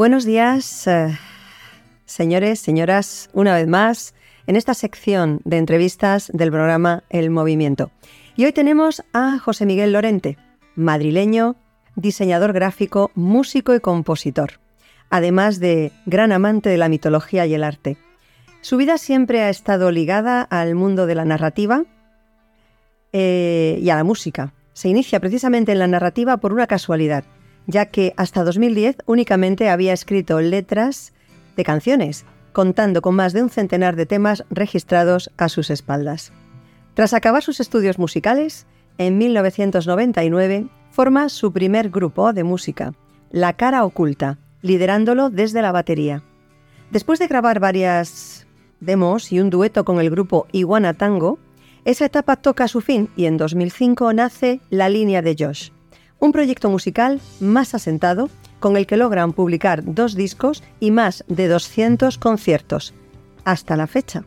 Buenos días, eh, señores, señoras, una vez más en esta sección de entrevistas del programa El Movimiento. Y hoy tenemos a José Miguel Lorente, madrileño, diseñador gráfico, músico y compositor, además de gran amante de la mitología y el arte. Su vida siempre ha estado ligada al mundo de la narrativa eh, y a la música. Se inicia precisamente en la narrativa por una casualidad, ya que hasta 2010 únicamente había escrito letras de canciones, contando con más de un centenar de temas registrados a sus espaldas. Tras acabar sus estudios musicales, en 1999 forma su primer grupo de música, La Cara Oculta, liderándolo desde la batería. Después de grabar varias demos y un dueto con el grupo Iguana Tango, esa etapa toca su fin y en 2005 nace La Línea de Josh, un proyecto musical más asentado con el que logran publicar dos discos y más de 200 conciertos, hasta la fecha.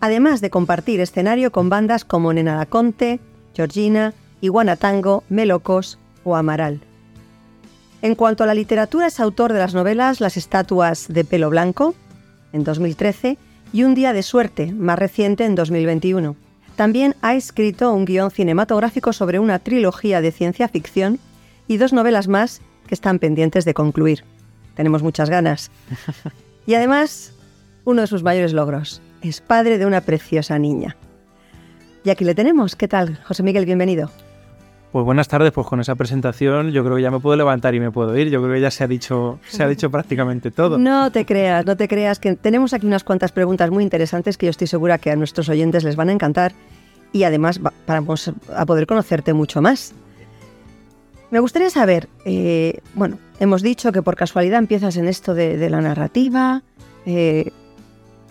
Además de compartir escenario con bandas como Nena Conte, Georgina, Iguana Tango, Melocos o Amaral. En cuanto a la literatura, es autor de las novelas Las estatuas de pelo blanco, en 2013, y Un día de suerte, más reciente, en 2021. También ha escrito un guion cinematográfico sobre una trilogía de ciencia ficción y dos novelas más que están pendientes de concluir. Tenemos muchas ganas. Y además, uno de sus mayores logros, es padre de una preciosa niña. Y aquí le tenemos. ¿Qué tal, José Miguel? Bienvenido. Pues buenas tardes, pues con esa presentación yo creo que ya me puedo levantar y me puedo ir. Yo creo que ya se ha dicho, se ha dicho prácticamente todo. No te creas, no te creas, que tenemos aquí unas cuantas preguntas muy interesantes que yo estoy segura que a nuestros oyentes les van a encantar y además vamos a poder conocerte mucho más. Me gustaría saber, eh, bueno, hemos dicho que por casualidad empiezas en esto de, la narrativa. Eh,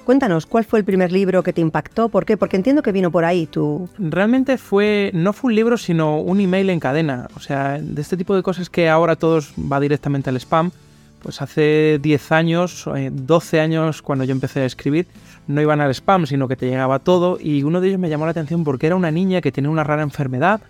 cuéntanos, ¿cuál fue el primer libro que te impactó? ¿Por qué? Porque entiendo que vino por ahí tú. Realmente fue, no fue un libro, sino un email en cadena. O sea, de este tipo de cosas que ahora todos va directamente al spam. Pues hace 10 años, 12 eh, años, cuando yo empecé a escribir, no iban al spam, sino que te llegaba todo. Y uno de ellos me llamó la atención porque era una niña que tenía una rara enfermedad,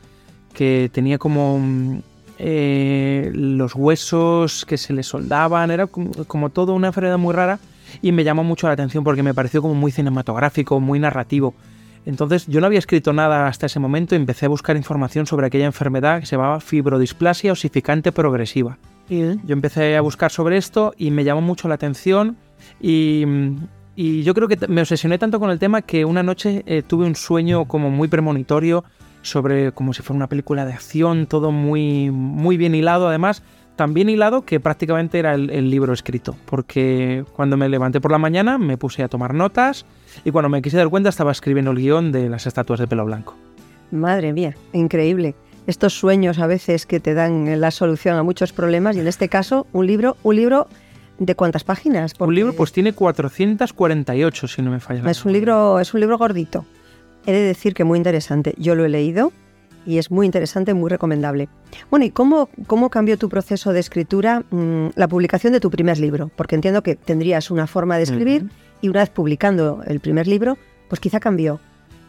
que tenía como eh, los huesos que se le soldaban, era como, todo una enfermedad muy rara y me llamó mucho la atención porque me pareció como muy cinematográfico, muy narrativo. Entonces yo no había escrito nada hasta ese momento y empecé a buscar información sobre aquella enfermedad que se llamaba fibrodisplasia osificante progresiva. Yo empecé a buscar sobre esto y me llamó mucho la atención y, yo creo que me obsesioné tanto con el tema que una noche eh, tuve un sueño como muy premonitorio sobre como si fuera una película de acción, todo muy, muy bien hilado, además, tan bien hilado que prácticamente era el, libro escrito, porque cuando me levanté por la mañana me puse a tomar notas y cuando me quise dar cuenta estaba escribiendo el guion de las estatuas de pelo blanco. Madre mía, increíble. Estos sueños a veces que te dan la solución a muchos problemas y en este caso un libro, un libro ¿De cuántas páginas? Un libro pues tiene 448 si no me falla. Es un libro, es un libro gordito. He de decir que muy interesante. Yo lo he leído y es muy interesante, muy recomendable. Bueno, ¿y cómo, cómo cambió tu proceso de escritura mm, la publicación de tu primer libro? Porque entiendo que tendrías una forma de escribir y una vez publicando el primer libro, pues quizá cambió.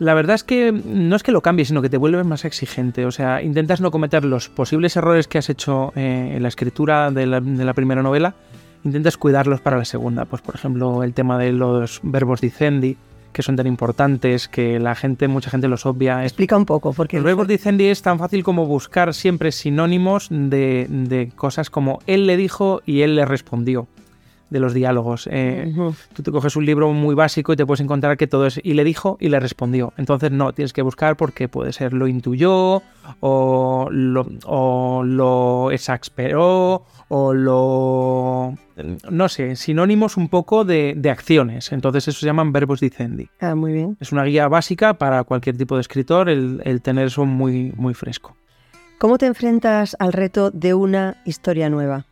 La verdad es que no es que lo cambie, sino que te vuelves más exigente. O sea, intentas no cometer los posibles errores que has hecho eh, en la escritura de la, de la, primera novela, intentas cuidarlos para la segunda. Pues, por ejemplo, el tema de los verbos dicendi, que son tan importantes, que la gente, mucha gente los obvia. Explica un poco, porque... El verbo dicendi es tan fácil como buscar siempre sinónimos de, de cosas como él le dijo y él le respondió de los diálogos. Eh, tú te coges un libro muy básico y te puedes encontrar que todo es y le dijo y le respondió. Entonces no, tienes que buscar porque puede ser lo intuyó o lo, o lo exasperó o lo... no sé, sinónimos un poco de, acciones. Entonces eso se llaman verbos dicendi. Ah, muy bien. Es una guía básica para cualquier tipo de escritor el, el tener eso muy, muy fresco. ¿Cómo te enfrentas al reto de una historia nueva?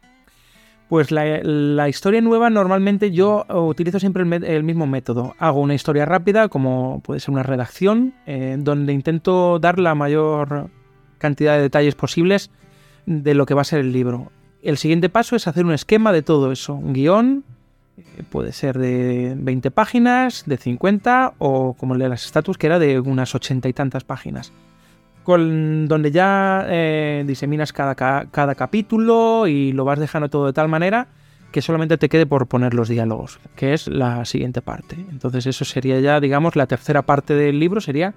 Pues la, historia nueva normalmente yo utilizo siempre el, mismo método. Hago una historia rápida, como puede ser una redacción, eh, donde intento dar la mayor cantidad de detalles posibles de lo que va a ser el libro. El siguiente paso es hacer un esquema de todo eso, un guion, eh, puede ser de 20 páginas, de 50 o como el de las estatus que era de unas 80 y tantas páginas con, donde ya eh, diseminas cada, cada capítulo y lo vas dejando todo de tal manera que solamente te quede por poner los diálogos, que es la siguiente parte. Entonces eso sería ya, digamos, la tercera parte del libro, sería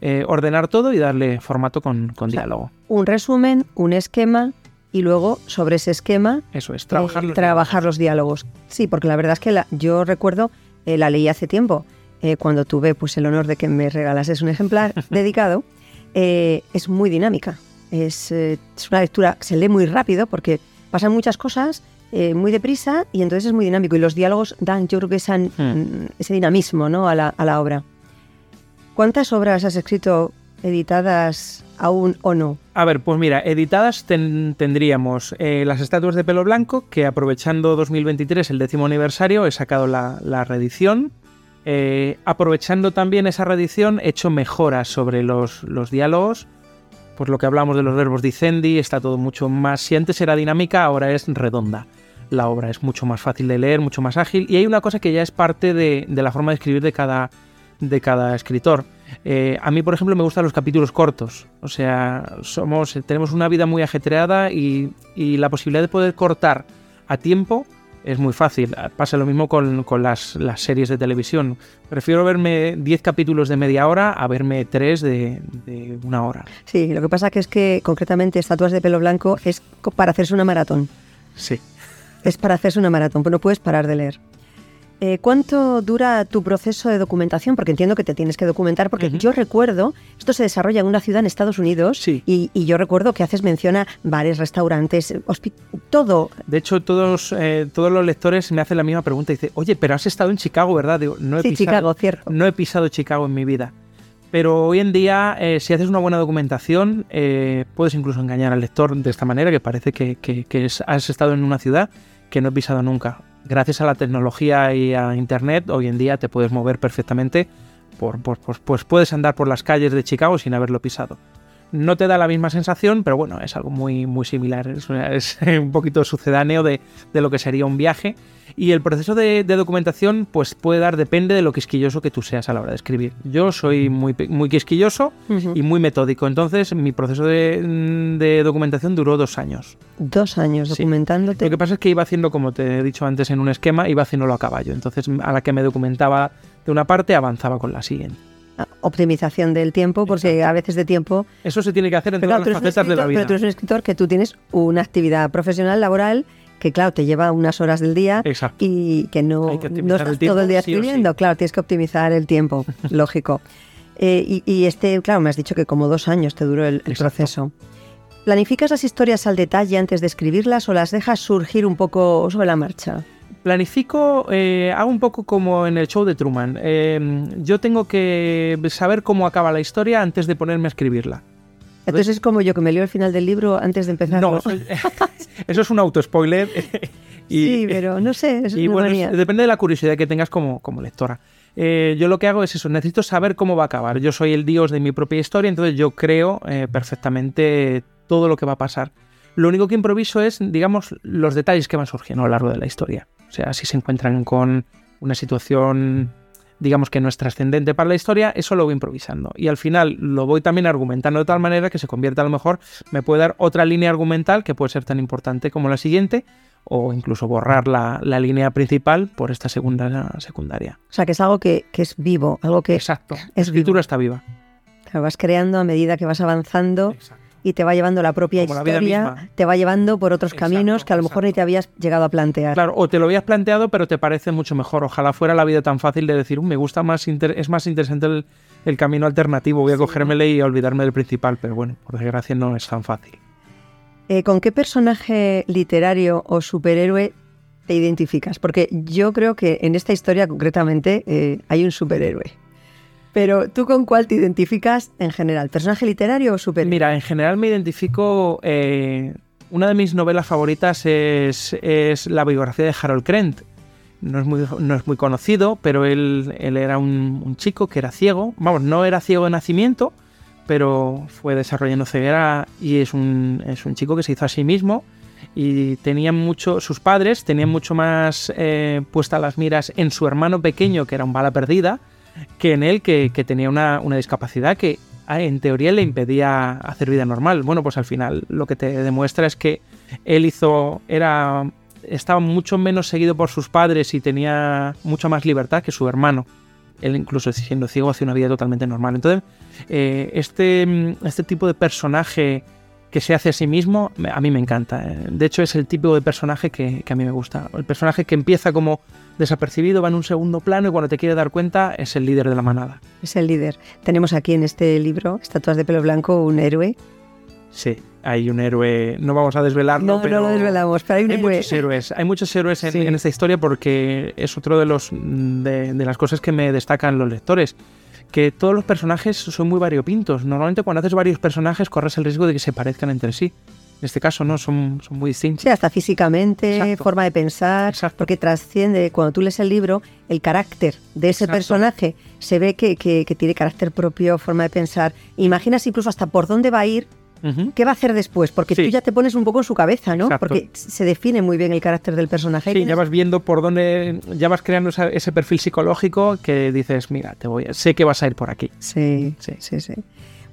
eh, ordenar todo y darle formato con, diálogo. Un resumen, un esquema y luego sobre ese esquema eso es trabajar, los, eh, trabajar los diálogos. Sí, porque la verdad es que yo recuerdo eh, la leí hace tiempo cuando tuve pues el honor de que me regalases un ejemplar dedicado. Es muy dinámica. Es, es, una lectura que se lee muy rápido porque pasan muchas cosas muy deprisa y entonces es muy dinámico y los diálogos dan yo creo que esa, hmm. ese dinamismo ¿no? a, la, a la obra. ¿Cuántas obras has escrito editadas aún o no? A ver, pues mira, editadas tendríamos eh, Las estatuas de pelo blanco, que aprovechando 2023, el décimo aniversario, he sacado la, reedición. Eh, aprovechando también esa reedición, he hecho mejoras sobre los, diálogos. Pues lo que hablamos de los verbos dicendi, está todo mucho más. Si antes era dinámica, ahora es redonda. La obra es mucho más fácil de leer, mucho más ágil. Y hay una cosa que ya es parte de, la forma de escribir de cada, de cada escritor. Eh, a mí, por ejemplo, me gustan los capítulos cortos. O sea, somos, tenemos una vida muy ajetreada y, la posibilidad de poder cortar a tiempo es muy fácil. Pasa lo mismo con, las, series de televisión. Prefiero verme 10 capítulos de media hora a verme 3 de, de, una hora. Sí, lo que pasa que es que concretamente Estatuas de pelo blanco es para hacerse una maratón. Sí. Es para hacerse una maratón, pues no puedes parar de leer. Eh, ¿Cuánto dura tu proceso de documentación? Porque entiendo que te tienes que documentar, porque yo recuerdo, esto se desarrolla en una ciudad en Estados Unidos, y, yo recuerdo que haces mención a bares, restaurantes, todo. De hecho, todos, eh, todos los lectores me hacen la misma pregunta. Dice, oye, pero has estado en Chicago, ¿verdad? no he sí, pisado, Chicago, cierto. No he pisado Chicago en mi vida. Pero hoy en día, eh, si haces una buena documentación, puedes incluso engañar al lector de esta manera, que parece que, has estado en una ciudad que no he pisado nunca gracias a la tecnología y a Internet, hoy en día te puedes mover perfectamente, por, pues puedes andar por las calles de Chicago sin haberlo pisado. No te da la misma sensación, pero bueno, es algo muy, muy similar, es, un poquito sucedáneo de, de lo que sería un viaje y el proceso de, documentación, pues puede dar, depende de lo quisquilloso que tú seas a la hora de escribir. Yo soy muy, muy quisquilloso y muy metódico, entonces mi proceso de, documentación duró dos años. Dos años documentándote. Lo que pasa es que iba haciendo, como te he dicho antes, en un esquema, iba haciéndolo a caballo. Entonces, a la que me documentaba de una parte, avanzaba con la siguiente ah, optimización del tiempo, porque a veces de tiempo... Eso se tiene que hacer en todas las facetas de la vida. Pero tú eres un escritor que tú tienes una actividad profesional, laboral, que claro, te lleva unas horas del día y que no, no estás todo el día escribiendo, claro, tienes que optimizar el tiempo, lógico. Eh, y, este, claro, me has dicho que como dos años te duró el, proceso. ¿Planificas las historias al detalle antes de escribirlas o las dejas surgir un poco sobre la marcha? Planifico, eh, hago un poco como en el show de Truman. Eh, yo tengo que saber cómo acaba la historia antes de ponerme a escribirla. Entonces es como yo que me leo el final del libro antes de empezar. No, eso es un auto-spoiler. sí, pero no sé. Es y bueno, depende de la curiosidad que tengas como, como lectora. Eh, yo lo que hago es eso, necesito saber cómo va a acabar. Yo soy el dios de mi propia historia, entonces yo creo eh, perfectamente todo lo que va a pasar. Lo único que improviso es, digamos, los detalles que van surgiendo a lo largo de la historia. O sea, si se encuentran con una situación digamos que no es trascendente para la historia, eso lo voy improvisando. Y al final lo voy también argumentando de tal manera que se convierta a lo mejor, me puede dar otra línea argumental que puede ser tan importante como la siguiente, o incluso borrar la, línea principal por esta segunda secundaria. O sea, que es algo que, es vivo, algo que... Exacto, la escritura está viva. Lo vas creando a medida que vas avanzando. Exacto y te va llevando la propia historia, te va llevando por otros caminos que a lo mejor ni te habías llegado a plantear. Claro, o te lo habías planteado, pero te parece mucho mejor. Ojalá fuera la vida tan fácil de decir, me gusta más, es más interesante el, camino alternativo, voy a cogérmele y olvidarme del principal, pero bueno, por desgracia no es tan fácil. Eh, ¿Con qué personaje literario o superhéroe te identificas? Porque yo creo que en esta historia concretamente eh, hay un superhéroe. Pero ¿tú con cuál te identificas en general? ¿Personaje literario o superhéroe? Mira, en general me identifico... Eh, una de mis novelas favoritas es, la biografía de Harold Krent. No es muy, no es muy conocido, pero él, él era un, chico que era ciego. Vamos, no era ciego de nacimiento, pero fue desarrollando ceguera y es un, es un chico que se hizo a sí mismo y tenían mucho, sus padres tenían mucho más eh, puestas las miras en su hermano pequeño, que era un bala perdida, que en él, que, tenía una, discapacidad que ah, en teoría le impedía hacer vida normal. Bueno, pues al final lo que te demuestra es que él hizo, era estaba mucho menos seguido por sus padres y tenía mucha más libertad que su hermano. Él incluso siendo ciego hace una vida totalmente normal. Entonces, eh, este, este tipo de personaje que se hace a sí mismo, a mí me encanta. Eh. De hecho, es el tipo de personaje que, que, a mí me gusta. El personaje que empieza como desapercibido, va en un segundo plano y cuando te quiere dar cuenta es el líder de la manada. Es el líder. Tenemos aquí en este libro, Estatuas de pelo blanco, un héroe Sí, hay un héroe, no vamos a desvelarlo. No, no lo desvelamos, pero hay un héroe. Muchos héroes, hay muchos héroes en, esta historia porque es otro de, los, de, las cosas que me destacan los lectores. Que todos los personajes son muy variopintos. Normalmente cuando haces varios personajes corres el riesgo de que se parezcan entre sí. En este caso no, son, son muy distintos. Sí, hasta físicamente, forma de pensar, porque trasciende, cuando tú lees el libro, el carácter de ese personaje se ve que, que, que, tiene carácter propio, forma de pensar. Imaginas incluso hasta por dónde va a ir ¿Qué va a hacer después? Porque tú ya te pones un poco en su cabeza, ¿no? Porque se define muy bien el carácter del personaje. Sí, ya vas viendo por dónde, ya vas creando ese perfil psicológico que dices, mira, te voy, sé que vas a ir por aquí. Sí, sí, sí, sí.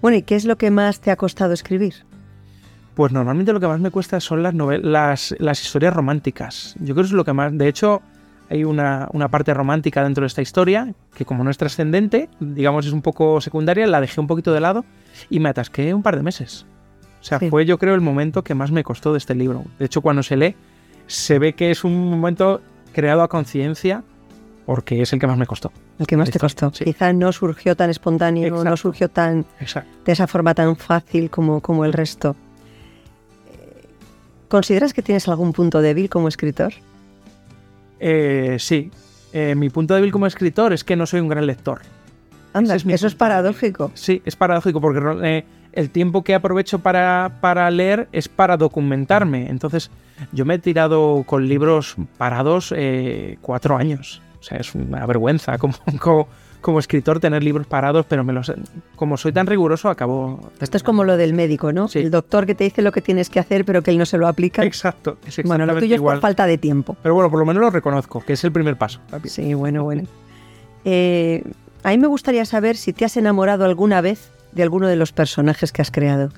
Bueno, ¿y qué es lo que más te ha costado escribir? Pues normalmente lo que más me cuesta son las, novelas, las, historias románticas. Yo creo que es lo que más... De hecho, hay una, una, parte romántica dentro de esta historia que como no es trascendente, digamos es un poco secundaria, la dejé un poquito de lado y me atasqué un par de meses. O sea, fue yo creo el momento que más me costó de este libro. De hecho, cuando se lee, se ve que es un momento creado a conciencia porque es el que más me costó. El que más te costó. Quizá no surgió tan espontáneo, no surgió tan de esa forma tan fácil como, como el resto. ¿Consideras que tienes algún punto débil como escritor? Eh, sí. Eh, mi punto débil como escritor es que no soy un gran lector. Anda, eso es paradójico. Sí, es paradójico porque eh, el tiempo que aprovecho para, para, leer es para documentarme. Entonces, yo me he tirado con libros parados eh, cuatro años. O sea, es una vergüenza como, como, escritor tener libros parados, pero me los, como soy tan riguroso, acabo... Esto es como lo del médico, ¿no? El doctor que te dice lo que tienes que hacer, pero que él no se lo aplica. Exacto, es Bueno, lo tuyo es por falta de tiempo. Pero bueno, por lo menos lo reconozco, que es el primer paso. Sí, bueno, bueno. Eh, a mí me gustaría saber si te has enamorado alguna vez de alguno de los personajes que has creado.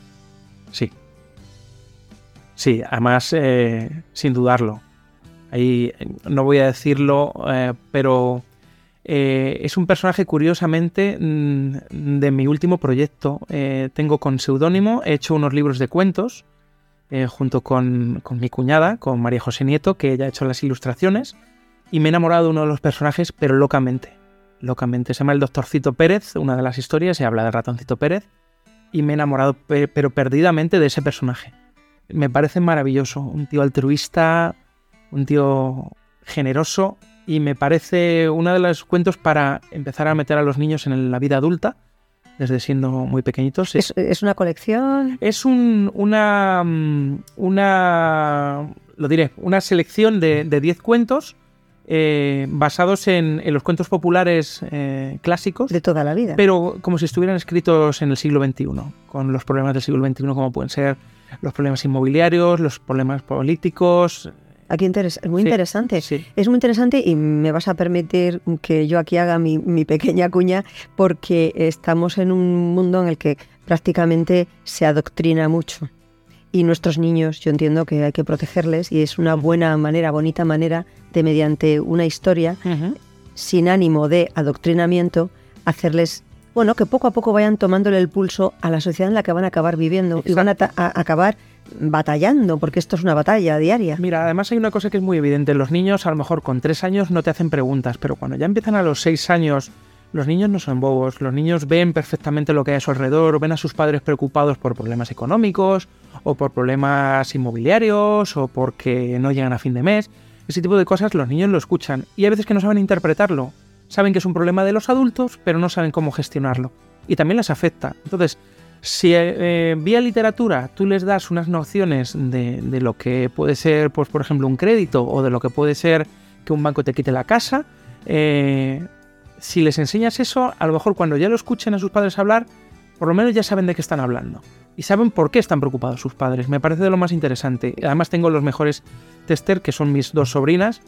Sí. Sí, además, eh, sin dudarlo. Ahí no voy a decirlo, eh, pero eh, es un personaje curiosamente mm, de mi último proyecto. tengo con seudónimo, he hecho unos libros de cuentos junto con, con, mi cuñada, con María José Nieto, que ella ha hecho las ilustraciones, y me he enamorado de uno de los personajes, pero locamente locamente. Se llama El Doctorcito Pérez, una de las historias, se habla de Ratoncito Pérez, y me he enamorado, pero perdidamente, de ese personaje. Me parece maravilloso, un tío altruista, un tío generoso, y me parece uno de los cuentos para empezar a meter a los niños en la vida adulta, desde siendo muy pequeñitos. ¿Es, una colección? Es un, una, mm, una, lo diré, una selección de 10 cuentos eh, basados en, los cuentos populares eh, clásicos. De toda la vida. Pero como si estuvieran escritos en el siglo XXI, con los problemas del siglo XXI como pueden ser los problemas inmobiliarios, los problemas políticos. Aquí es muy interesante. Es muy interesante y me vas a permitir que yo aquí haga mi, mi pequeña cuña porque estamos en un mundo en el que prácticamente se adoctrina mucho y nuestros niños, yo entiendo que hay que protegerles y es una buena manera, bonita manera de mediante una historia, sin ánimo de adoctrinamiento, hacerles, bueno, que poco a poco vayan tomándole el pulso a la sociedad en la que van a acabar viviendo y van a, acabar batallando, porque esto es una batalla diaria. Mira, además hay una cosa que es muy evidente, los niños a lo mejor con tres años no te hacen preguntas, pero cuando ya empiezan a los seis años los niños no son bobos, los niños ven perfectamente lo que hay a su alrededor, ven a sus padres preocupados por problemas económicos o por problemas inmobiliarios o porque no llegan a fin de mes. Ese tipo de cosas los niños lo escuchan y hay veces que no saben interpretarlo. Saben que es un problema de los adultos, pero no saben cómo gestionarlo. Y también les afecta. Entonces, si eh, vía literatura tú les das unas nociones de, lo que puede ser, pues, por ejemplo, un crédito o de lo que puede ser que un banco te quite la casa, eh, si les enseñas eso, a lo mejor cuando ya lo escuchen a sus padres hablar, por lo menos ya saben de qué están hablando. Y saben por qué están preocupados sus padres. Me parece de lo más interesante. Además tengo los mejores tester, que son mis dos sobrinas,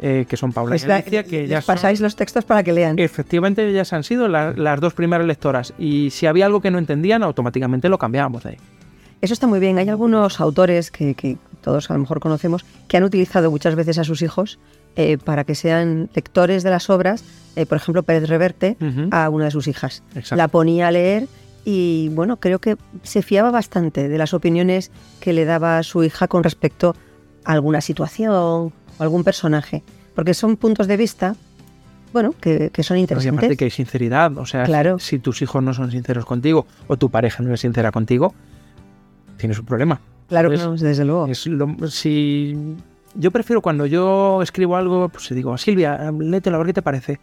eh, que son Paula y Alicia, que ya pasáis los textos para que lean. Efectivamente, ellas han sido las dos primeras lectoras. Y si había algo que no entendían, automáticamente lo cambiábamos de ahí. Eso está muy bien. Hay algunos autores que, todos a lo mejor conocemos, que han utilizado muchas veces a sus hijos eh, para que sean lectores de las obras. Eh, por ejemplo, Pérez Reverte Ujú. a una de sus hijas. Exacto. La ponía a leer y bueno, creo que se fiaba bastante de las opiniones que le daba su hija con respecto a alguna situación o algún personaje. Porque son puntos de vista, bueno, que, que son Y interesantes. aparte que hay sinceridad, o sea, Claro. si tus hijos no son sinceros contigo o tu pareja no es sincera contigo, tienes un problema. Claro que no, desde luego. Es lo- si yo prefiero cuando yo escribo algo, pues digo, Silvia, léetelo a ver qué te parece.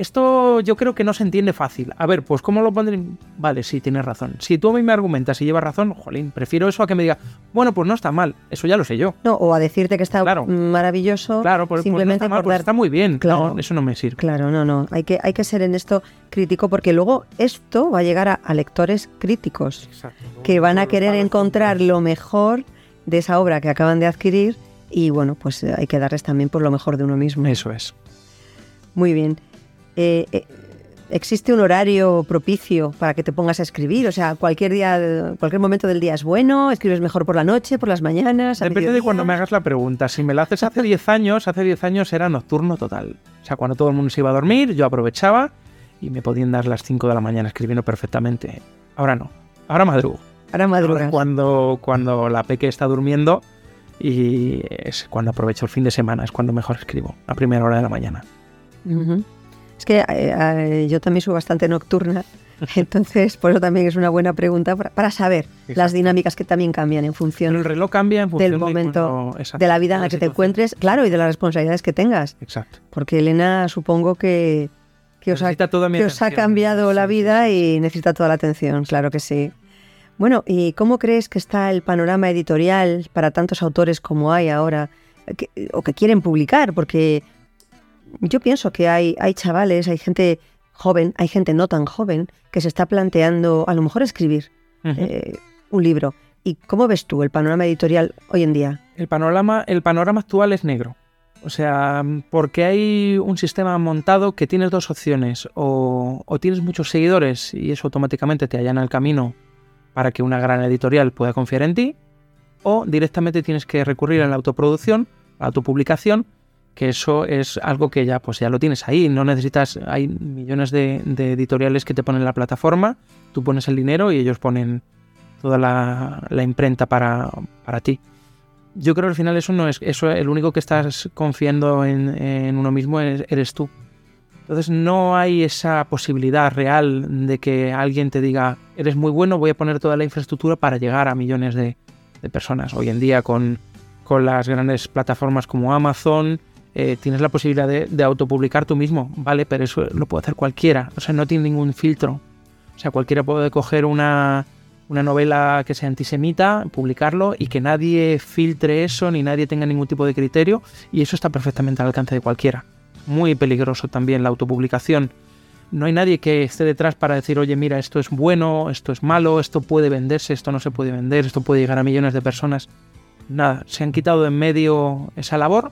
Esto yo creo que no se entiende fácil. A ver, pues ¿cómo lo pondré? Vale, sí, tienes razón. Si tú a mí me argumentas y llevas razón, jolín, prefiero eso a que me diga, bueno, pues no está mal. Eso ya lo sé yo. No, o a decirte que está Claro. maravilloso Claro, pues, pues no simplemente está mal, por pues está muy bien. Claro. No, eso no me sirve. Claro, no, no. Hay que, hay que ser en esto crítico porque luego esto va a llegar a, a lectores críticos Exacto. que van a querer encontrar lo mejor de esa obra que acaban de adquirir y bueno, pues eh, hay que darles también por lo mejor de uno mismo. Eso es. Muy bien. Eh, eh, ¿Existe un horario propicio para que te pongas a escribir? O sea, cualquier día, cualquier momento del día es bueno, escribes mejor por la noche, por las mañanas. a Depende de mediodía? cuando me hagas la pregunta. Si me la haces hace 10 años, hace 10 años era nocturno total. O sea, cuando todo el mundo se iba a dormir, yo aprovechaba y me podían dar las 5 de la mañana escribiendo perfectamente. Ahora no. Ahora madrugo. Ahora madrugas. cuando, cuando la peque está durmiendo y es cuando aprovecho el fin de semana, es cuando mejor escribo, a primera hora de la mañana. Ujú. Es que eh, eh, yo también soy bastante nocturna, entonces por eso también es una buena pregunta para, para saber las dinámicas que también cambian en Pero función el reloj cambia en función del de momento de la vida en la que te encuentres, claro, y de las responsabilidades que tengas. Exacto. Porque Elena supongo que, que os ha, que os ha cambiado la Sí, vida sí, sí. y necesita toda la atención, claro que sí. Bueno, ¿y cómo crees que está el panorama editorial para tantos autores como hay ahora que- o que quieren publicar? Porque yo pienso que hay, hay chavales, hay gente joven, hay gente no tan joven que se está planteando a lo mejor escribir eh, un libro. ¿Y cómo ves tú el panorama editorial hoy en día? El panorama, el panorama actual es negro. O sea, porque hay un sistema montado que tienes dos opciones. O, o tienes muchos seguidores y eso automáticamente te allana el camino para que una gran editorial pueda confiar en ti. O directamente tienes que recurrir a la autoproducción, a la autopublicación, que eso es algo que ya, pues ya lo tienes ahí. No necesitas, hay millones de, editoriales que te ponen la plataforma, tú pones el dinero y ellos ponen toda la, imprenta para, para ti. Yo creo que al final eso no es eso el único que estás confiando en, uno mismo es- eres tú. Entonces no hay esa posibilidad real de que alguien te diga eres muy bueno voy a poner toda la infraestructura para llegar a millones de, de personas hoy en día con, con las grandes plataformas como Amazon eh, tienes la posibilidad de, de autopublicar tú mismo vale pero eso lo puede hacer cualquiera o sea no tiene ningún filtro o sea cualquiera puede coger una una novela que sea antisemita, publicarlo y que nadie filtre eso ni nadie tenga ningún tipo de criterio y eso está perfectamente al alcance de cualquiera. Muy peligroso también la autopublicación. No hay nadie que esté detrás para decir, oye, mira, esto es bueno, esto es malo, esto puede venderse, esto no se puede vender, esto puede llegar a millones de personas. Nada, se han quitado en medio esa labor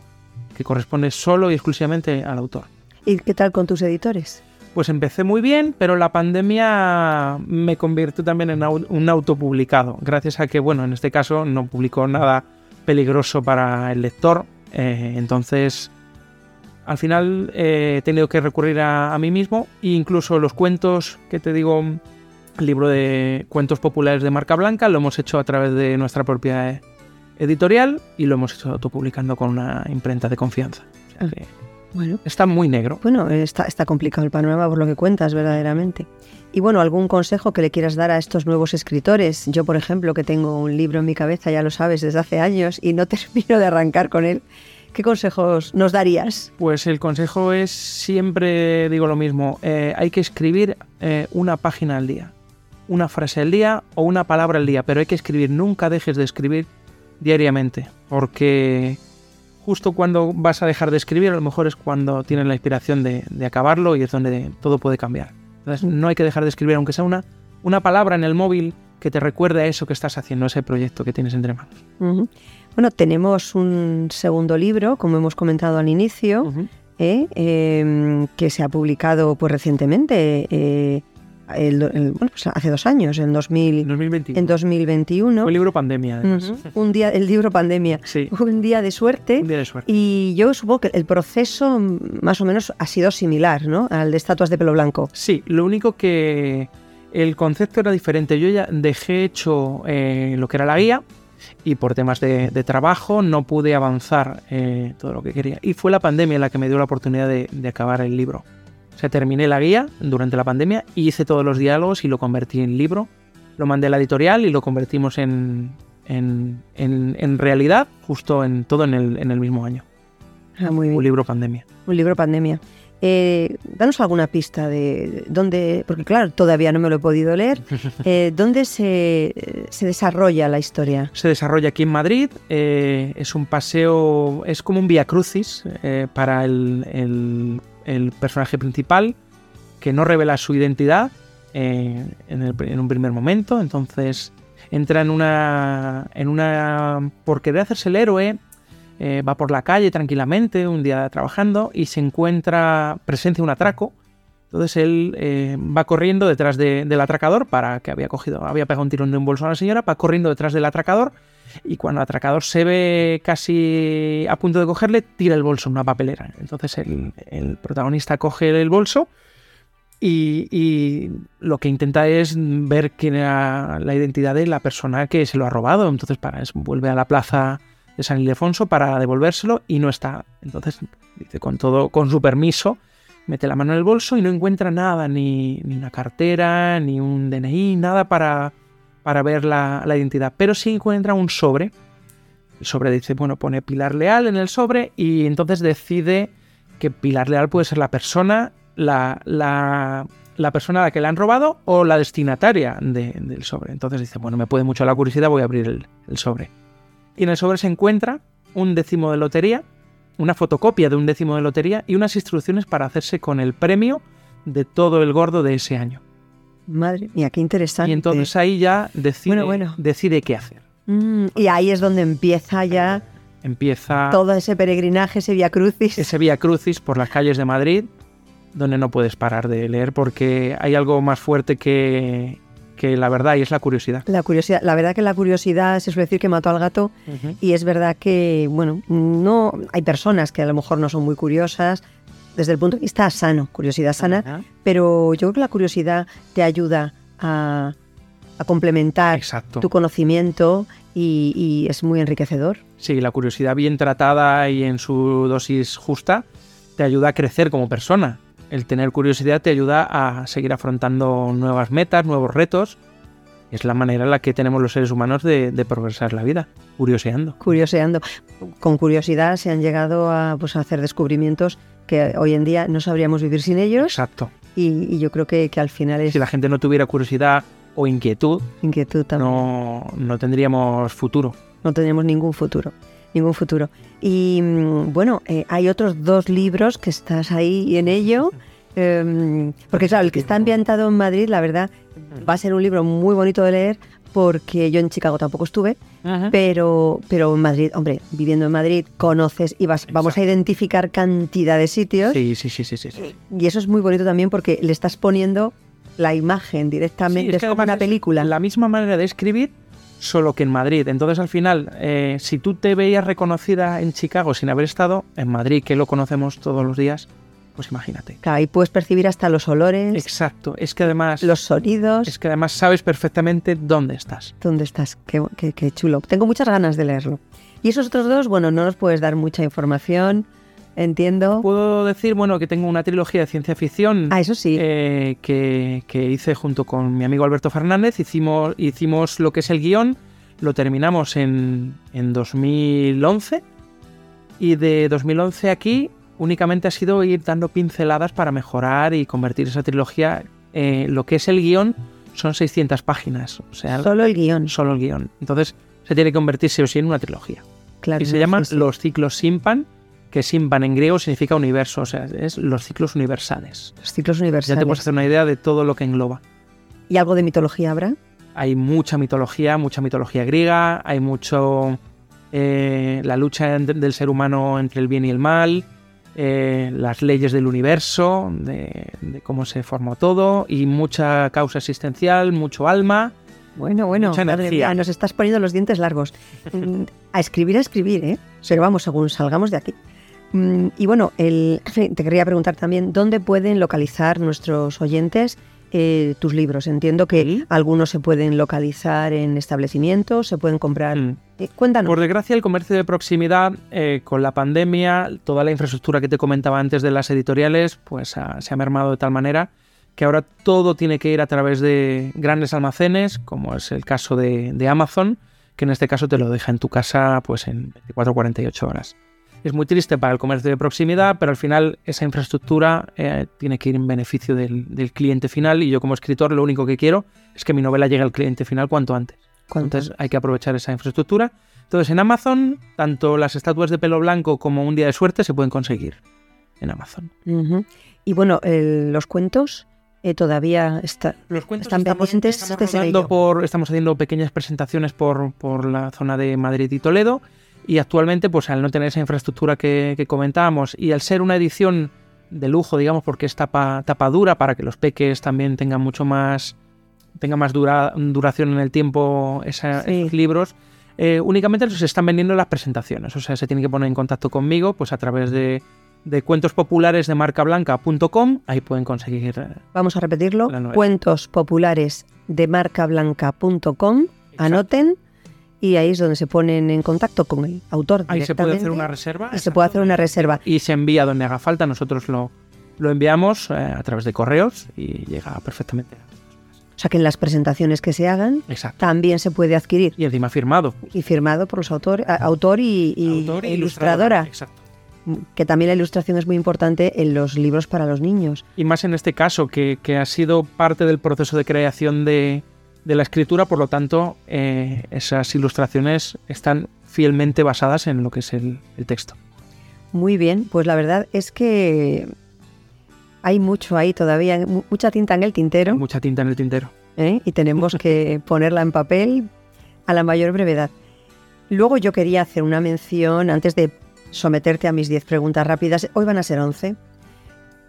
que corresponde solo y exclusivamente al autor. ¿Y qué tal con tus editores? Pues empecé muy bien, pero la pandemia me convirtió también en un autopublicado, gracias a que, bueno, en este caso no publicó nada peligroso para el lector, eh, entonces al final eh, he tenido que recurrir a, a mí mismo e incluso los cuentos que te digo, el libro de cuentos populares de marca blanca, lo hemos hecho a través de nuestra propia eh, editorial y lo hemos hecho autopublicando con una imprenta de confianza. O sea que Bueno, está muy negro. Bueno, está, está complicado el panorama por lo que cuentas, verdaderamente. Y bueno, ¿algún consejo que le quieras dar a estos nuevos escritores? Yo, por ejemplo, que tengo un libro en mi cabeza, ya lo sabes, desde hace años y no termino de arrancar con él. ¿Qué consejos nos darías? Pues el consejo es siempre digo lo mismo, eh, hay que escribir eh, una página al día, una frase al día o una palabra al día, pero hay que escribir, nunca dejes de escribir diariamente, porque justo cuando vas a dejar de escribir a lo mejor es cuando tienes la inspiración de, de acabarlo y es donde todo puede cambiar. Entonces no hay que dejar de escribir, aunque sea una, una palabra en el móvil que te recuerde a eso que estás haciendo, ese proyecto que tienes entre manos. Bueno, tenemos un segundo libro, como hemos comentado al inicio. ¿eh? Em, que se ha publicado pues, recientemente. eh, el- el- bueno, pues hace dos años, en, 2000, En 2021. en 2021. Fue el libro Pandemia, además. Un día, el libro Pandemia. Sí. Un día de suerte. Un día de suerte. Y yo supongo que el proceso más o menos ha sido similar, ¿no? Al de estatuas de pelo blanco. Sí, lo único que el concepto era diferente. Yo ya dejé hecho eh, lo que era la guía y por temas de, de trabajo no pude avanzar eh, todo lo que quería. Y fue la pandemia la que me dio la oportunidad de, de acabar el libro. O sea, terminé la guía durante la pandemia y hice todos los diálogos y lo convertí en libro. Lo mandé a la editorial y lo convertimos en, en, en- en realidad justo en todo en el, en el mismo año. Ah, muy bien. Un libro pandemia. Un libro pandemia. Eh, danos alguna pista de dónde, porque claro, todavía no me lo he podido leer, eh, dónde se, se desarrolla la historia. Se desarrolla aquí en Madrid. eh, es un paseo, es como un vía crucis para el, el- el personaje principal que no revela su identidad eh, en, el- en un primer momento. Entonces entra en una, en una, por querer hacerse el héroe, eh, va por la calle tranquilamente un día trabajando y se encuentra presencia un atraco. Entonces él eh, va corriendo detrás de- del atracador para que había cogido, había pegado un tirón de un bolso a la señora, va corriendo detrás del atracador y cuando el atracador se ve casi a punto de cogerle, tira el bolso en una papelera. Entonces el, el protagonista coge el bolso y, y lo que intenta es ver quién era la identidad de la persona que se lo ha robado. Entonces para eso vuelve a la plaza de San Ildefonso para devolvérselo y no está. Entonces dice con todo, con su permiso, mete la mano en el bolso y no encuentra nada, ni, ni una cartera, ni un DNI, nada para, para ver la, identidad. Pero sí encuentra un sobre. El sobre dice, bueno, pone Pilar Leal en el sobre y entonces decide que Pilar Leal puede ser la persona, la, la, persona a la que le han robado o la destinataria de- del sobre. Entonces dice, bueno, me puede mucho la curiosidad, voy a abrir el sobre. Y en el sobre se encuentra un décimo de lotería, una fotocopia de un décimo de lotería y unas instrucciones para hacerse con el premio de todo el gordo de ese año. Madre mía, qué interesante. Y entonces ahí ya decide, Bueno, bueno. decide qué hacer. Mm, y ahí es donde empieza ya Empieza todo ese peregrinaje, ese via crucis. ese vía crucis por las calles de Madrid, donde no puedes parar de leer porque hay algo más fuerte que, que la verdad y es la curiosidad. La curiosidad, la verdad que la curiosidad se suele decir que mató al gato y es verdad que, bueno, no hay personas que a lo mejor no son muy curiosas desde el punto de vista sano, curiosidad sana, Ajá. pero yo creo que la curiosidad te ayuda a, a complementar Exacto. tu conocimiento y, y es muy enriquecedor. Sí, la curiosidad bien tratada y en su dosis justa te ayuda a crecer como persona. El tener curiosidad te ayuda a seguir afrontando nuevas metas, nuevos retos. Es la manera en la que tenemos los seres humanos de, de progresar la vida, curioseando. Curioseando. Con curiosidad se han llegado a, pues, a hacer descubrimientos que hoy en día no sabríamos vivir sin ellos Exacto. y, y yo creo que, que al final es Si la gente no tuviera curiosidad o inquietud, inquietud también. no, no tendríamos futuro. no tenemos ningún futuro, ningún futuro. Y mm, bueno, eh, hay otros dos libros que estás ahí en ello, em, porque claro, el que está ambientado en Madrid, la verdad, va a ser un libro muy bonito de leer, porque yo en Chicago tampoco estuve, pero, pero en Madrid, hombre, viviendo en Madrid, conoces y vas, vamos a identificar cantidad de sitios, Sí, sí, sí, sí, sí. sí. y eso es muy bonito también porque le estás poniendo la imagen directamente, Sí, es, que como una película. La misma manera de escribir, solo que en Madrid. Entonces, al final, eh, si tú te veías reconocida en Chicago sin haber estado en Madrid, que lo conocemos todos los días, pues imagínate. Claro, ahí puedes percibir hasta los olores, Exacto. Es que además, los sonidos. es que además sabes perfectamente dónde estás. ¿Dónde estás? Qué, qué- qué chulo. Tengo muchas ganas de leerlo. Y esos otros dos, bueno, no nos puedes dar mucha información, entiendo. Puedo decir, bueno, que tengo una trilogía de ciencia ficción Ah, eso sí. eh, que, que hice junto con mi amigo Alberto Fernández. Hicimos, hicimos lo que es el guion, lo terminamos en, en 2011 y de 2011 aquí únicamente ha sido ir dando pinceladas para mejorar y convertir esa trilogía. eh, lo que es el guion son 600 páginas, o sea, Solo el guion. solo el guion. Entonces se tiene que convertirse o sí en una trilogía. Claro, Y se no, llaman sí, sí. los ciclos Simpan, que Simpan en griego significa universo, o sea, es los ciclos universales. Los ciclos Ya universales. te puedes hacer una idea de todo lo que engloba. ¿Y algo de mitología habrá? Hay mucha mitología, mucha mitología griega, hay mucho eh, la lucha del ser humano entre el bien y el mal, eh, las leyes del universo, de, de cómo se formó todo y mucha causa existencial, mucho alma. Bueno, bueno, Mucha madre energía. mía, nos estás poniendo los dientes largos. Mm, a escribir, a escribir, ¿eh? Pero vamos, según salgamos de aquí. Mm, Y bueno, el- te quería preguntar también, ¿dónde pueden localizar nuestros oyentes eh, tus libros? Entiendo que Sí. algunos se pueden localizar en establecimientos, se pueden comprar... Mm. Eh, cuéntanos. Por desgracia, el comercio de proximidad, eh, con la pandemia, toda la infraestructura que te comentaba antes de las editoriales, pues ha- se ha mermado de tal manera que ahora todo tiene que ir a través de grandes almacenes, como es el caso de, de Amazon, que en este caso te lo deja en tu casa pues en 24 o 48 horas. Es muy triste para el comercio de proximidad, pero al final esa infraestructura eh, tiene que ir en beneficio del, del cliente final y yo como escritor lo único que quiero es que mi novela llegue al cliente final cuanto antes. ¿Cuánto? Entonces hay que aprovechar esa infraestructura. Entonces en Amazon, tanto las estatuas de pelo blanco como un día de suerte se pueden conseguir en Amazon. Y bueno, el- los cuentos eh, todavía está, Los cuentos están pendientes estamos rodando ello. por, estamos haciendo pequeñas presentaciones por, por la zona de Madrid y Toledo. Y actualmente, pues al no tener esa infraestructura que, que comentábamos y al ser una edición de lujo, digamos, porque es tapa, tapa dura para que los peques también tengan mucho más, tenga más dura- duración en el tiempo esa- Sí. esos libros, eh, únicamente se están vendiendo en las presentaciones. O sea, se tienen que poner en contacto conmigo pues a través de, de cuentos populares de marcablanca.com. Ahí pueden conseguir Vamos a repetirlo. Cuentos populares de marcablanca.com. Anoten y ahí es donde se ponen en contacto con el autor. Ahí se puede hacer una reserva. y se puede hacer una reserva. Y se envía donde haga falta. Nosotros lo, lo enviamos eh, a través de correos y llega perfectamente. O sea que en las presentaciones que se hagan Exacto. también se puede adquirir Y encima firmado. y firmado por los autores, a- autor y, y- Autor e e ilustradora, Exacto. que también la ilustración es muy importante en los libros para los niños. Y más en este caso, que, que ha sido parte del proceso de creación de, de la escritura, por lo tanto, eh, esas ilustraciones están fielmente basadas en lo que es el, el texto. Muy bien, pues la verdad es que hay mucho ahí todavía, mu- mucha tinta en el tintero. Mucha tinta en el tintero. ¿eh? y tenemos que ponerla en papel a la mayor brevedad. Luego yo quería hacer una mención antes de someterte a mis 10 preguntas rápidas. Hoy van a ser 11.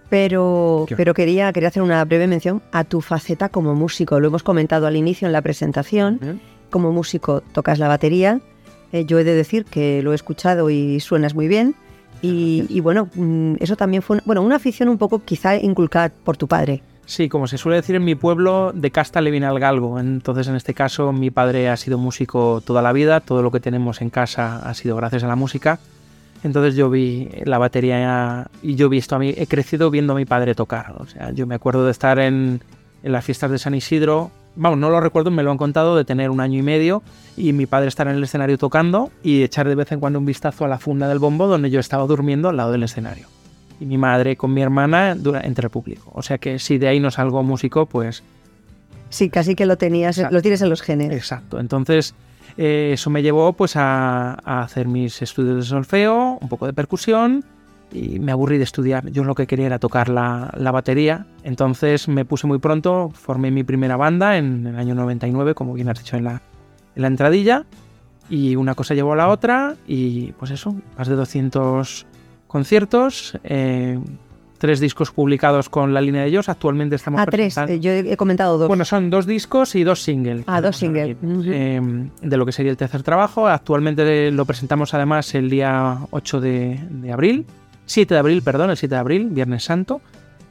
Pero, pero quería, quería hacer una breve mención a tu faceta como músico. Lo hemos comentado al inicio en la presentación. Como músico tocas la batería. Eh, yo he de decir que lo he escuchado y suenas muy bien. Y, y bueno, mm, eso también fue bueno, una afición un poco quizá inculcada por tu padre. Sí, como se suele decir en mi pueblo, de casta le viene al galgo. Entonces, en este caso, mi padre ha sido músico toda la vida. Todo lo que tenemos en casa ha sido gracias a la música. Entonces yo vi la batería y yo he visto a mí, he crecido viendo a mi padre tocar. O sea, yo me acuerdo de estar en, en las fiestas de San Isidro. Vamos, no lo recuerdo, me lo han contado, de tener un año y medio y mi padre estar en el escenario tocando y echar de vez en cuando un vistazo a la funda del bombo donde yo estaba durmiendo al lado del escenario. Y mi madre con mi hermana entre el público. O sea que si de ahí no salgo músico, pues Sí, casi que lo tenías, Exacto. lo tienes en los genes. Exacto. Entonces, eh, eso me llevó pues a, a hacer mis estudios de solfeo, un poco de percusión y me aburrí de estudiar. Yo lo que quería era tocar la, la batería. Entonces me puse muy pronto, formé mi primera banda en el año 99, como bien has dicho en la, en la entradilla. Y una cosa llevó a la otra y pues eso, más de 200 conciertos, eh, tres discos publicados con la línea de ellos. Actualmente estamos Ah, tres. eh, Yo he comentado dos. bueno, son dos discos y dos singles. Ah, dos singles. eh, de lo que sería el tercer trabajo. Actualmente lo presentamos además el día 8 de, de abril. 7 de abril, perdón, el 7 de abril, Viernes Santo.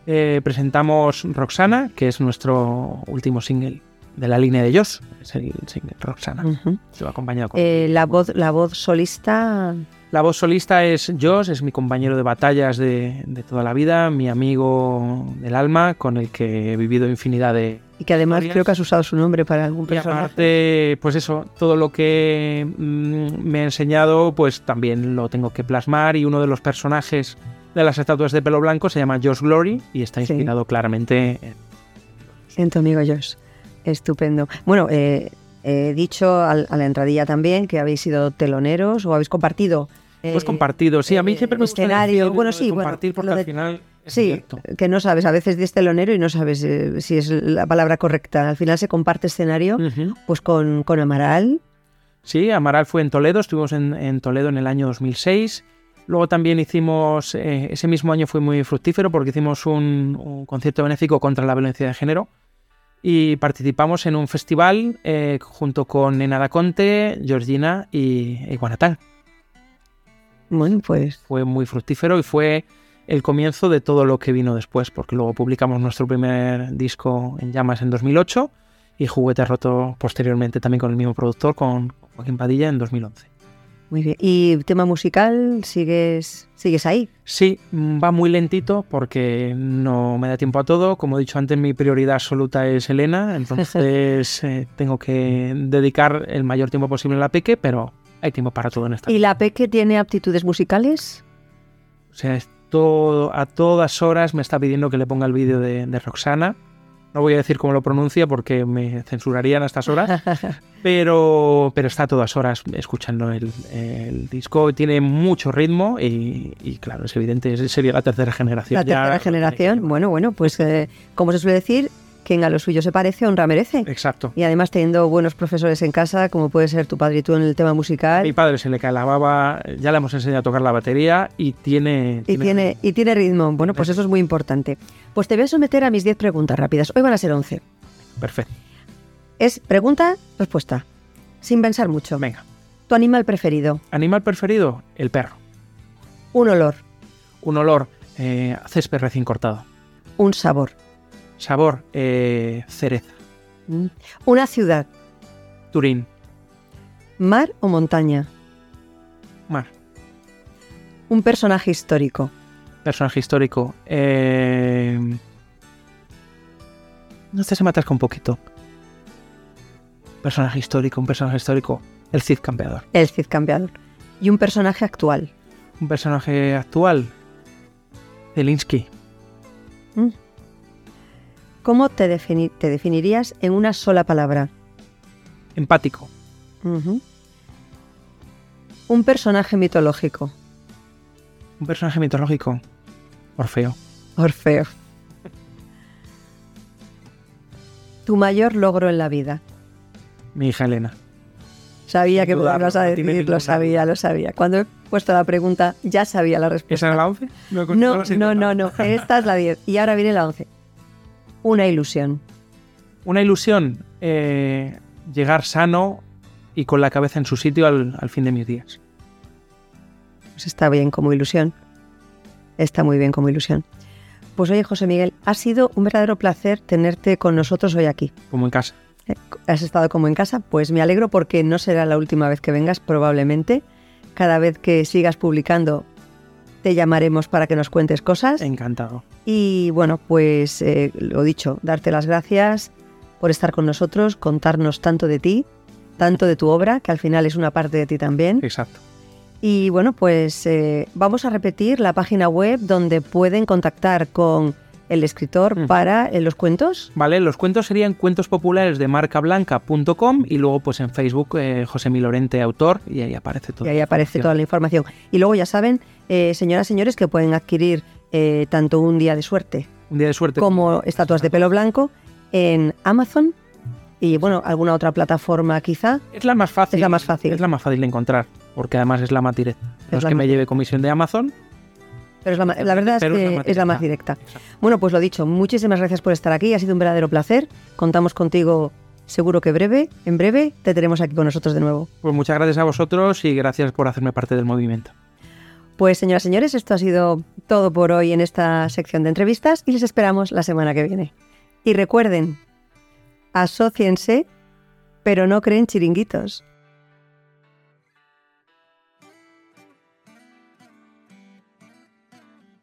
Eh, presentamos Roxana, que es nuestro último single de la línea de Josh. Es el single Roxana. Se va acompañado con... Eh, la, voz, la voz solista. La voz solista es Josh, es mi compañero de batallas de, de toda la vida, mi amigo del alma, con el que he vivido infinidad de, Y que además Historias. creo que has usado su nombre para algún Y personaje. aparte, pues eso, todo lo que mm, me ha enseñado, pues también lo tengo que plasmar. Y uno de los personajes de las estatuas de pelo blanco se llama Josh Glory y está Sí. inspirado claramente en. En tu amigo Josh. Estupendo. Bueno, eh, he dicho al- a la entradilla también que habéis sido teloneros o habéis compartido. eh, Pues compartido, sí, a mí eh, siempre me gusta escenario. decir Bueno, sí, bueno, compartir porque de- al final es Sí, que no sabes, a veces dices telonero y no sabes eh, si es la palabra correcta. Al final se comparte escenario pues con, con Amaral. Sí, Amaral fue en Toledo, estuvimos en, en Toledo en el año 2006 Luego también hicimos, eh, ese mismo año fue muy fructífero porque hicimos un, un concierto benéfico contra la violencia de género y participamos en un festival eh, junto con Nena Conte, Georgina y Iguanatán. Bueno, pues Fue muy fructífero y fue el comienzo de todo lo que vino después, porque luego publicamos nuestro primer disco en llamas en 2008 y Juguete Roto posteriormente también con el mismo productor, con Joaquín Padilla en 2011. Muy bien. ¿Y tema musical sigues sigues ahí? Sí, mm, va muy lentito porque no me da tiempo a todo. Como he dicho antes, mi prioridad absoluta es Elena, entonces eh, tengo que dedicar el mayor tiempo posible a la peque, pero hay tiempo para todo en esta. ¿Y la Peque tiene aptitudes musicales? O sea, es todo- a todas horas me está pidiendo que le ponga el vídeo de, de Roxana. No voy a decir cómo lo pronuncia porque me censurarían a estas horas, pero, pero está a todas horas escuchando el, el disco. Tiene mucho ritmo y, y claro, es evidente, sería la tercera generación. La Ya- tercera generación. Bueno, bueno, pues eh, como se suele decir, quien a lo suyo se parece, honra merece. Exacto. Y además teniendo buenos profesores en casa, como puede ser tu padre y tú en el tema A musical. mi padre se le cae la baba, ya le hemos enseñado a tocar la batería y tiene... Y tiene, y tiene ritmo. Bueno, pues eso es muy importante. Pues te voy a someter a mis 10 preguntas rápidas. Hoy van a ser 11. Perfecto. Es pregunta, respuesta. Sin pensar mucho. Venga. Tu animal preferido. Animal preferido, el perro. Un olor. Un olor, eh, césped recién cortado. Un sabor. Sabor, eh, cereza. Mm. Una ciudad. Turín. Mar o montaña. Mar. Un personaje histórico. Personaje histórico. Eh... No sé, se me atasca un poquito. Personaje histórico, un personaje histórico. El Cid Campeador. El Cid Campeador. Y un personaje actual. Un personaje actual. Zelinsky. ¿Cómo te, defini- te definirías en una sola palabra? Empático. Un personaje mitológico. Un personaje mitológico. Orfeo. Orfeo. Tu mayor logro en la vida. Mi hija Elena. Sabía Sin que dudarlo, ibas a decir, lo sabía, lo sabía. Cuando he puesto la pregunta, ya sabía la respuesta. ¿Esa era la 11? No, no, no, no. Esta es la 10. Y ahora viene la 11. Una ilusión. Una ilusión. eh, llegar sano y con la cabeza en su sitio al, al fin de mis días. Pues está bien como ilusión. Está muy bien como ilusión. Pues oye, José Miguel, ha sido un verdadero placer tenerte con nosotros hoy aquí. Como en casa. Eh, ¿Has estado como en casa? Pues me alegro porque no será la última vez que vengas, probablemente. Cada vez que sigas publicando, te llamaremos para que nos cuentes cosas. Encantado. Y bueno, pues eh, lo dicho, darte las gracias por estar con nosotros, contarnos tanto de ti, tanto de tu obra, que al final es una parte de ti también. Exacto. Y bueno, pues eh, vamos a repetir la página web donde pueden contactar con el escritor Mm. para eh, los cuentos. Vale, los cuentos serían cuentos populares de marcablanca.com y luego pues en Facebook eh, José Milorente autor y ahí aparece todo. Y ahí aparece toda la información. Y luego ya saben, eh, señoras y señores, que pueden adquirir eh, tanto un día de suerte Un día de suerte. como estatuas de pelo blanco en Amazon y bueno, alguna otra plataforma quizá. Es la más fácil. Es la más fácil. Es la más fácil de encontrar, porque además es la más directa. Es No es que me lleve comisión de Amazon. Pero es la, la verdad es que es la más directa. Exacto. Bueno, pues lo dicho, muchísimas gracias por estar aquí, ha sido un verdadero placer. Contamos contigo seguro que breve, en breve te tenemos aquí con nosotros de nuevo. Pues muchas gracias a vosotros y gracias por hacerme parte del movimiento. Pues señoras y señores, esto ha sido todo por hoy en esta sección de entrevistas y les esperamos la semana que viene. Y recuerden, asóciense, pero no creen chiringuitos.